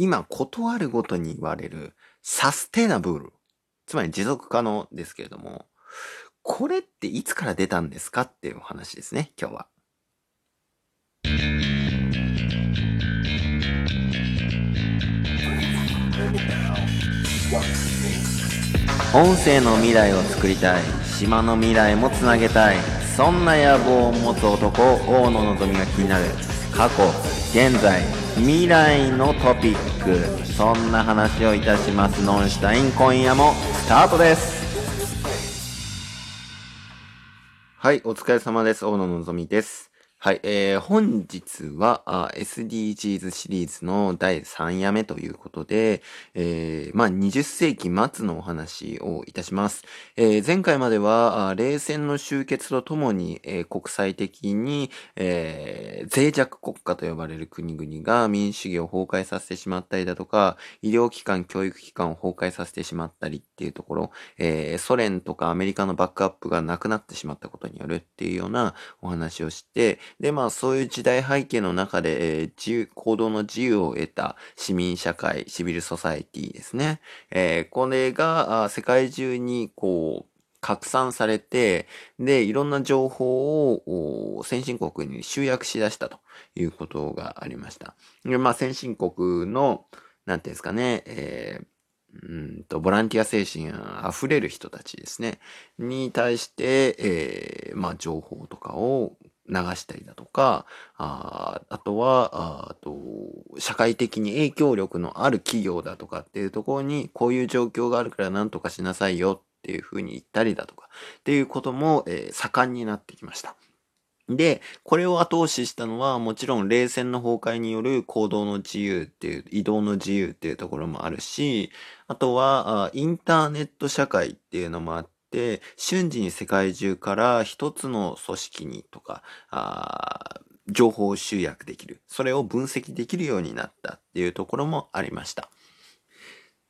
今、ことあるごとに言われるサステナブル。つまり持続可能ですけれども、これっていつから出たんですかっていうお話ですね、今日は。音声の未来を作りたい島の未来もつなげたいそんな野望を持つ男大野のぞみが気になる過去現在未来のトピック。そんな話をいたします。ノンシュタイン今夜もスタートです。はいお疲れ様です。大野のぞみです。はい、えー、本日は SDGs シリーズの第3夜目ということで、えー、まあ、20世紀末のお話をいたします。えー、前回までは、冷戦の終結とともに、えー、国際的に、えー、脆弱国家と呼ばれる国々が民主主義を崩壊させてしまったりだとか、医療機関、教育機関を崩壊させてしまったりっていうところ、えー、ソ連とかアメリカのバックアップがなくなってしまったことによるっていうようなお話をして、で、まあそういう時代背景の中で、えー、自由、行動の自由を得た市民社会、シビルソサエティですね。えー、これが世界中にこう、拡散されて、で、いろんな情報を先進国に集約しだしたということがありました。で、まあ先進国の、なんていうんですかね、えーうんと、ボランティア精神あ溢れる人たちですね。に対して、えー、まあ、情報とかを流したりだとか、ああとはあと、社会的に影響力のある企業だとかっていうところに、こういう状況があるから何とかしなさいよっていうふうに言ったりだとか、っていうことも、えー、盛んになってきました。で、これを後押ししたのは、もちろん冷戦の崩壊による行動の自由っていう、移動の自由っていうところもあるし、あとは、インターネット社会っていうのもあって、瞬時に世界中から一つの組織にとか、あ情報を集約できる。それを分析できるようになったっていうところもありました。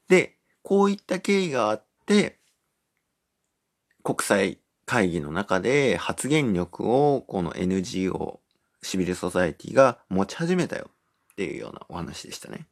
で、こういった経緯があって、国際会議の中で発言力をこの NGO、シビルソサエティが持ち始めたよっていうようなお話でしたね。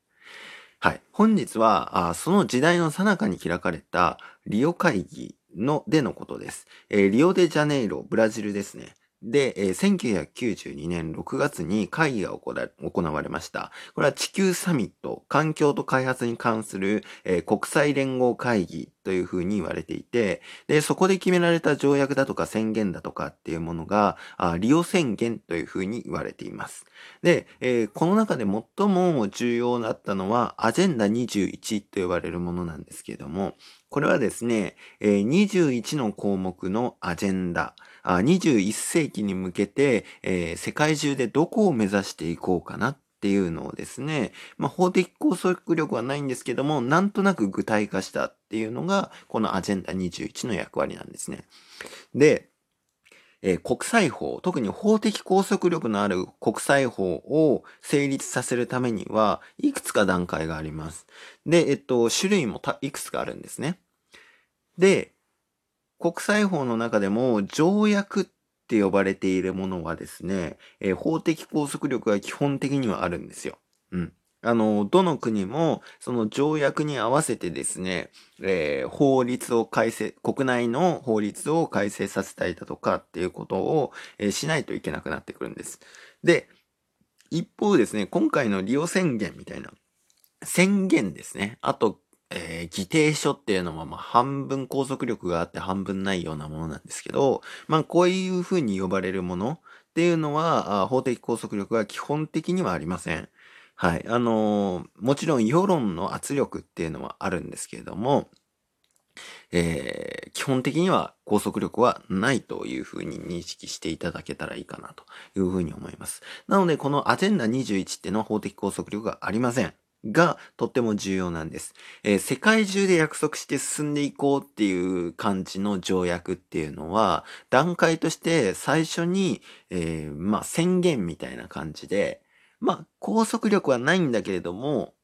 はい。本日は、あその時代の最中に開かれたリオ会議の、でのことです。えー、リオデジャネイロ、ブラジルですね。で、えー、1992年6月に会議が行われました。これは地球サミット、環境と開発に関する、えー、国際連合会議というふうに言われていて、で、そこで決められた条約だとか宣言だとかっていうものが、あリオ宣言というふうに言われています。で、えー、この中で最も重要だったのは、アジェンダ21と呼ばれるものなんですけれども、これはですね、21の項目のアジェンダ、21世紀に向けて、世界中でどこを目指していこうかなっていうのをですね、まあ、法的拘束力はないんですけども、なんとなく具体化したっていうのが、このアジェンダ21の役割なんですね。で、えー、国際法、特に法的拘束力のある国際法を成立させるためには、いくつか段階があります。で、えっと、種類もいくつかあるんですね。で、国際法の中でも条約って呼ばれているものはですね、えー、法的拘束力が基本的にはあるんですよ。うん。あの、どの国も、その条約に合わせてですね、えー、法律を改正、国内の法律を改正させたりだとかっていうことを、えー、しないといけなくなってくるんです。で、一方ですね、今回の利用宣言みたいな、宣言ですね。あと、えー、議定書っていうのは、まあ、半分拘束力があって半分ないようなものなんですけど、まあ、こういうふうに呼ばれるものっていうのは、あ法的拘束力が基本的にはありません。はい。あのー、もちろん世論の圧力っていうのはあるんですけれども、えー、基本的には拘束力はないというふうに認識していただけたらいいかなというふうに思います。なので、このアジェンダ21っていうのは法的拘束力がありません。がとっても重要なんです、えー、世界中で約束して進んでいこうっていう感じの条約っていうのは、段階として最初に、えー、まあ宣言みたいな感じで、まあ拘束力はないんだけれども、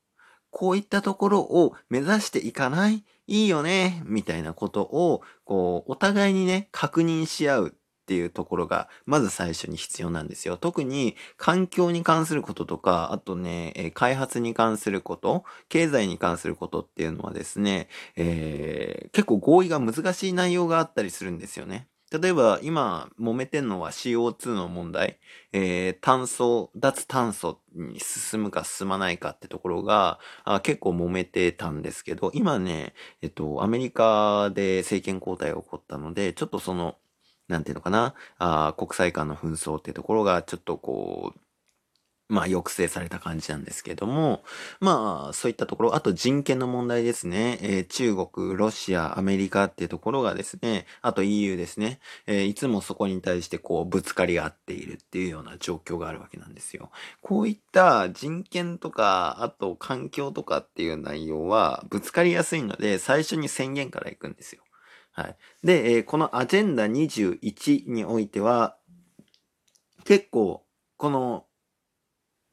こういったところを目指していかない？いいよね？みたいなことを、こう、お互いにね、確認し合う。っていうところが、まず最初に必要なんですよ。特に環境に関することとか、あとね、え開発に関すること、経済に関することっていうのはですね、えー、結構合意が難しい内容があったりするんですよね。例えば今揉めてんのは CO2 の問題、えー、炭素、脱炭素に進むか進まないかってところがあ結構揉めてたんですけど、今ね、えっと、アメリカで政権交代が起こったので、ちょっとその、なんていうのかな、あ国際間の紛争っていうところがちょっとこう、まあ、抑制された感じなんですけども、まあ、そういったところ、あと人権の問題ですね。えー、中国、ロシア、アメリカっていうところがですね、あと EU ですね、えー、いつもそこに対してこう、ぶつかり合っているっていうような状況があるわけなんですよ。こういった人権とか、あと環境とかっていう内容は、ぶつかりやすいので、最初に宣言から行くんですよ。はい。で、えー、このアジェンダ21においては、結構、この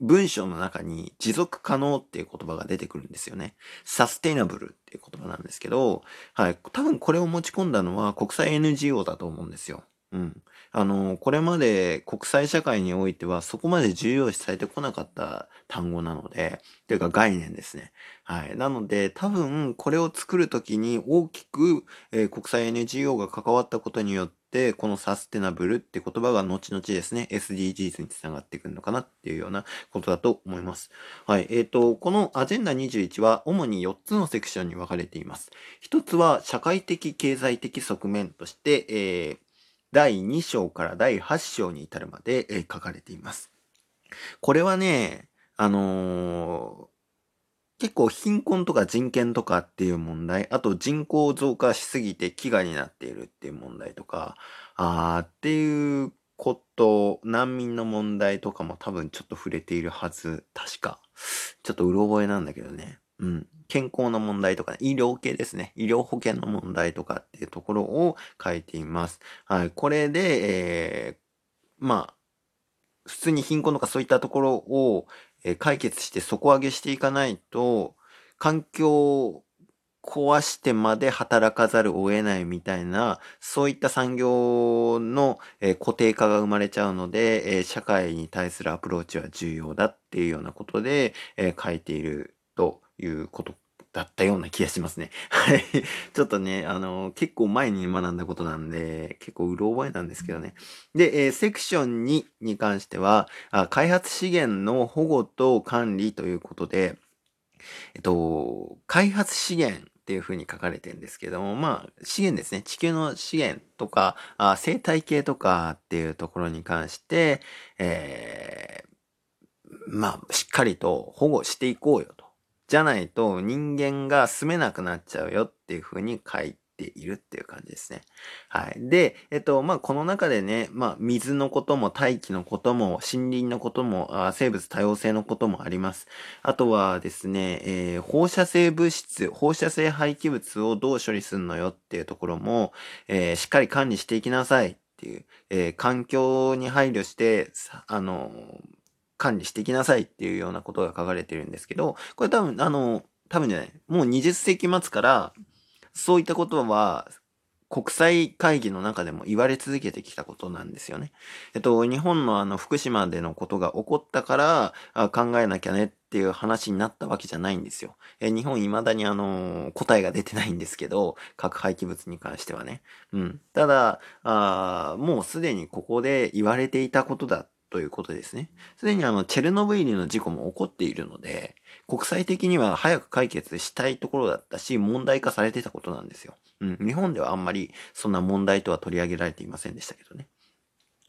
文章の中に持続可能っていう言葉が出てくるんですよね。サステイナブルっていう言葉なんですけど、はい。多分これを持ち込んだのは国際 NGO だと思うんですよ。うん。あの、これまで国際社会においてはそこまで重要視されてこなかった単語なので、というか概念ですね。はい。なので、多分これを作るときに大きく、えー、国際 NGO が関わったことによって、このサステナブルって言葉が後々ですね、SDGs につながってくるのかなっていうようなことだと思います。はい。えっ、ー、と、このアジェンダ21は主に4つのセクションに分かれています。一つは社会的経済的側面として、えー第2章から第8章に至るまで、えー、書かれています。これはね、あのー、結構貧困とか人権とかっていう問題、あと人口増加しすぎて飢餓になっているっていう問題とか、あーっていうこと、難民の問題とかも多分ちょっと触れているはず。確か。ちょっとうろ覚えなんだけどね。うん。健康の問題とか、医療系ですね。医療保険の問題とかっていうところを書いています。はい。これで、えー、まあ、普通に貧困とかそういったところを、えー、解決して底上げしていかないと、環境を壊してまで働かざるを得ないみたいな、そういった産業の、えー、固定化が生まれちゃうので、えー、社会に対するアプローチは重要だっていうようなことで、えー、書いているということだったような気がしますね。はい。ちょっとね、あの、結構前に学んだことなんで、結構うろ覚えなんですけどね。で、えー、セクション2に関してはあ、開発資源の保護と管理ということで、えっと、開発資源っていうふうに書かれてるんですけども、まあ、資源ですね。地球の資源とか、あ生態系とかっていうところに関して、えー、まあ、しっかりと保護していこうよと。じゃないと人間が住めなくなっちゃうよっていう風に書いているっていう感じですね。はい。で、えっと、まあ、この中でね、まあ、水のことも大気のことも森林のこともあ生物多様性のこともあります。あとはですね、えー、放射性物質、放射性廃棄物をどう処理するのよっていうところも、えー、しっかり管理していきなさいっていう、えー、環境に配慮して、あの管理していきなさいっていうようなことが書かれてるんですけど、これ多分、あの、多分じゃない、もう20世紀末から、そういったことは、国際会議の中でも言われ続けてきたことなんですよね。えっと、日本のあの、福島でのことが起こったからあ考えなきゃねっていう話になったわけじゃないんですよ。え日本未だにあの、答えが出てないんですけど、核廃棄物に関してはね。うん。ただ、あもうすでにここで言われていたことだということですね。すでにあの、チェルノブイリの事故も起こっているので、国際的には早く解決したいところだったし、問題化されてたことなんですよ。うん。日本ではあんまりそんな問題とは取り上げられていませんでしたけどね。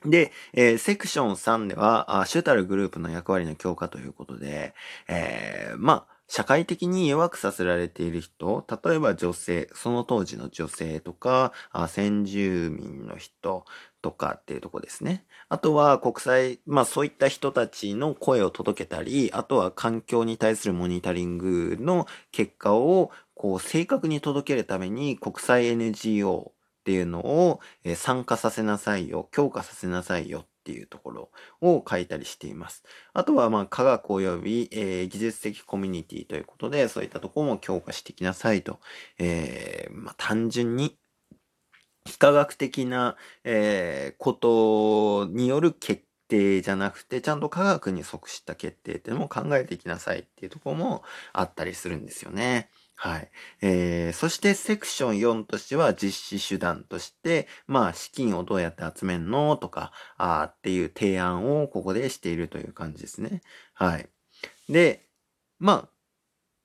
で、えー、セクション3では、あ主たるグループの役割の強化ということで、えー、まあ、社会的に弱くさせられている人、例えば女性、その当時の女性とか、あ先住民の人とかっていうとこですね。あとは国際、まあそういった人たちの声を届けたり、あとは環境に対するモニタリングの結果をこう正確に届けるために国際 NGO っていうのを参加させなさいよ、強化させなさいよっていうところを書いたりしています。あとは、まあ、科学及び、えー、技術的コミュニティということで、そういったところも強化していきなさいと、えー、まあ、単純に非科学的な、えー、ことによる決定じゃなくて、ちゃんと科学に即した決定っていうのも考えていきなさいっていうところもあったりするんですよね。はい。えー、そしてセクション4としては実施手段として、まあ資金をどうやって集めるのとか、あっていう提案をここでしているという感じですね。はい。で、まあ、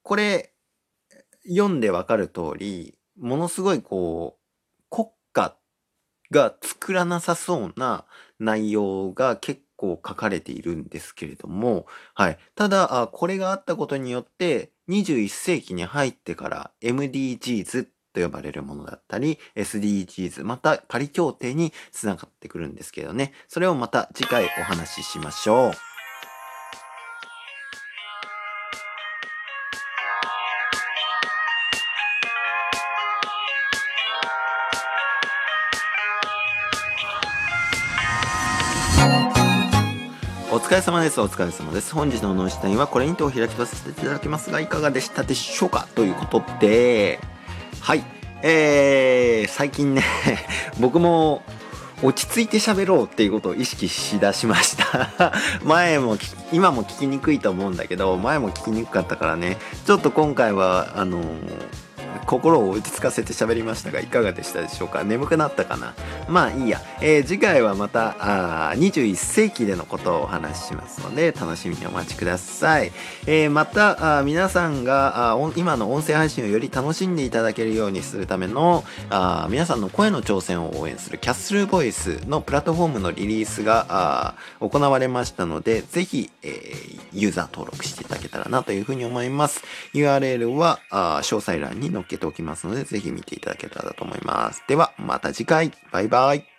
これ、読んでわかる通り、ものすごいこう、国家が作らなさそうな内容が結構書かれているんですけれども、はい。ただ、これがあったことによって、21世紀に入ってから MDGs と呼ばれるものだったり、SDGs、またパリ協定につながってくるんですけどね。それをまた次回お話ししましょう。疲れ様です。お疲れ様です。本日の脳死体はこれにてお開きとさせていただきますが、いかがでしたでしょうかということで、はい。えー、最近ね、僕も落ち着いて喋ろうっていうことを意識しだしました 前も、今も聞きにくいと思うんだけど、前も聞きにくかったからね、ちょっと今回は、あのー心を落ち着かせて喋りましたがいかがでしたでしょうか？眠くなったかな？まあいいや、えー、次回はまたあ21世紀でのことをお話ししますので楽しみにお待ちください、えー、またあ皆さんがあ今の音声配信をより楽しんでいただけるようにするためのあ皆さんの声の挑戦を応援するキャッスルボイスのプラットフォームのリリースが行われましたのでぜひ、えー、ユーザー登録していただけたらなというふうに思います。URL は詳細欄に載っけておきますので、ぜひ見ていただけたらと思います。では、また次回。バイバイ。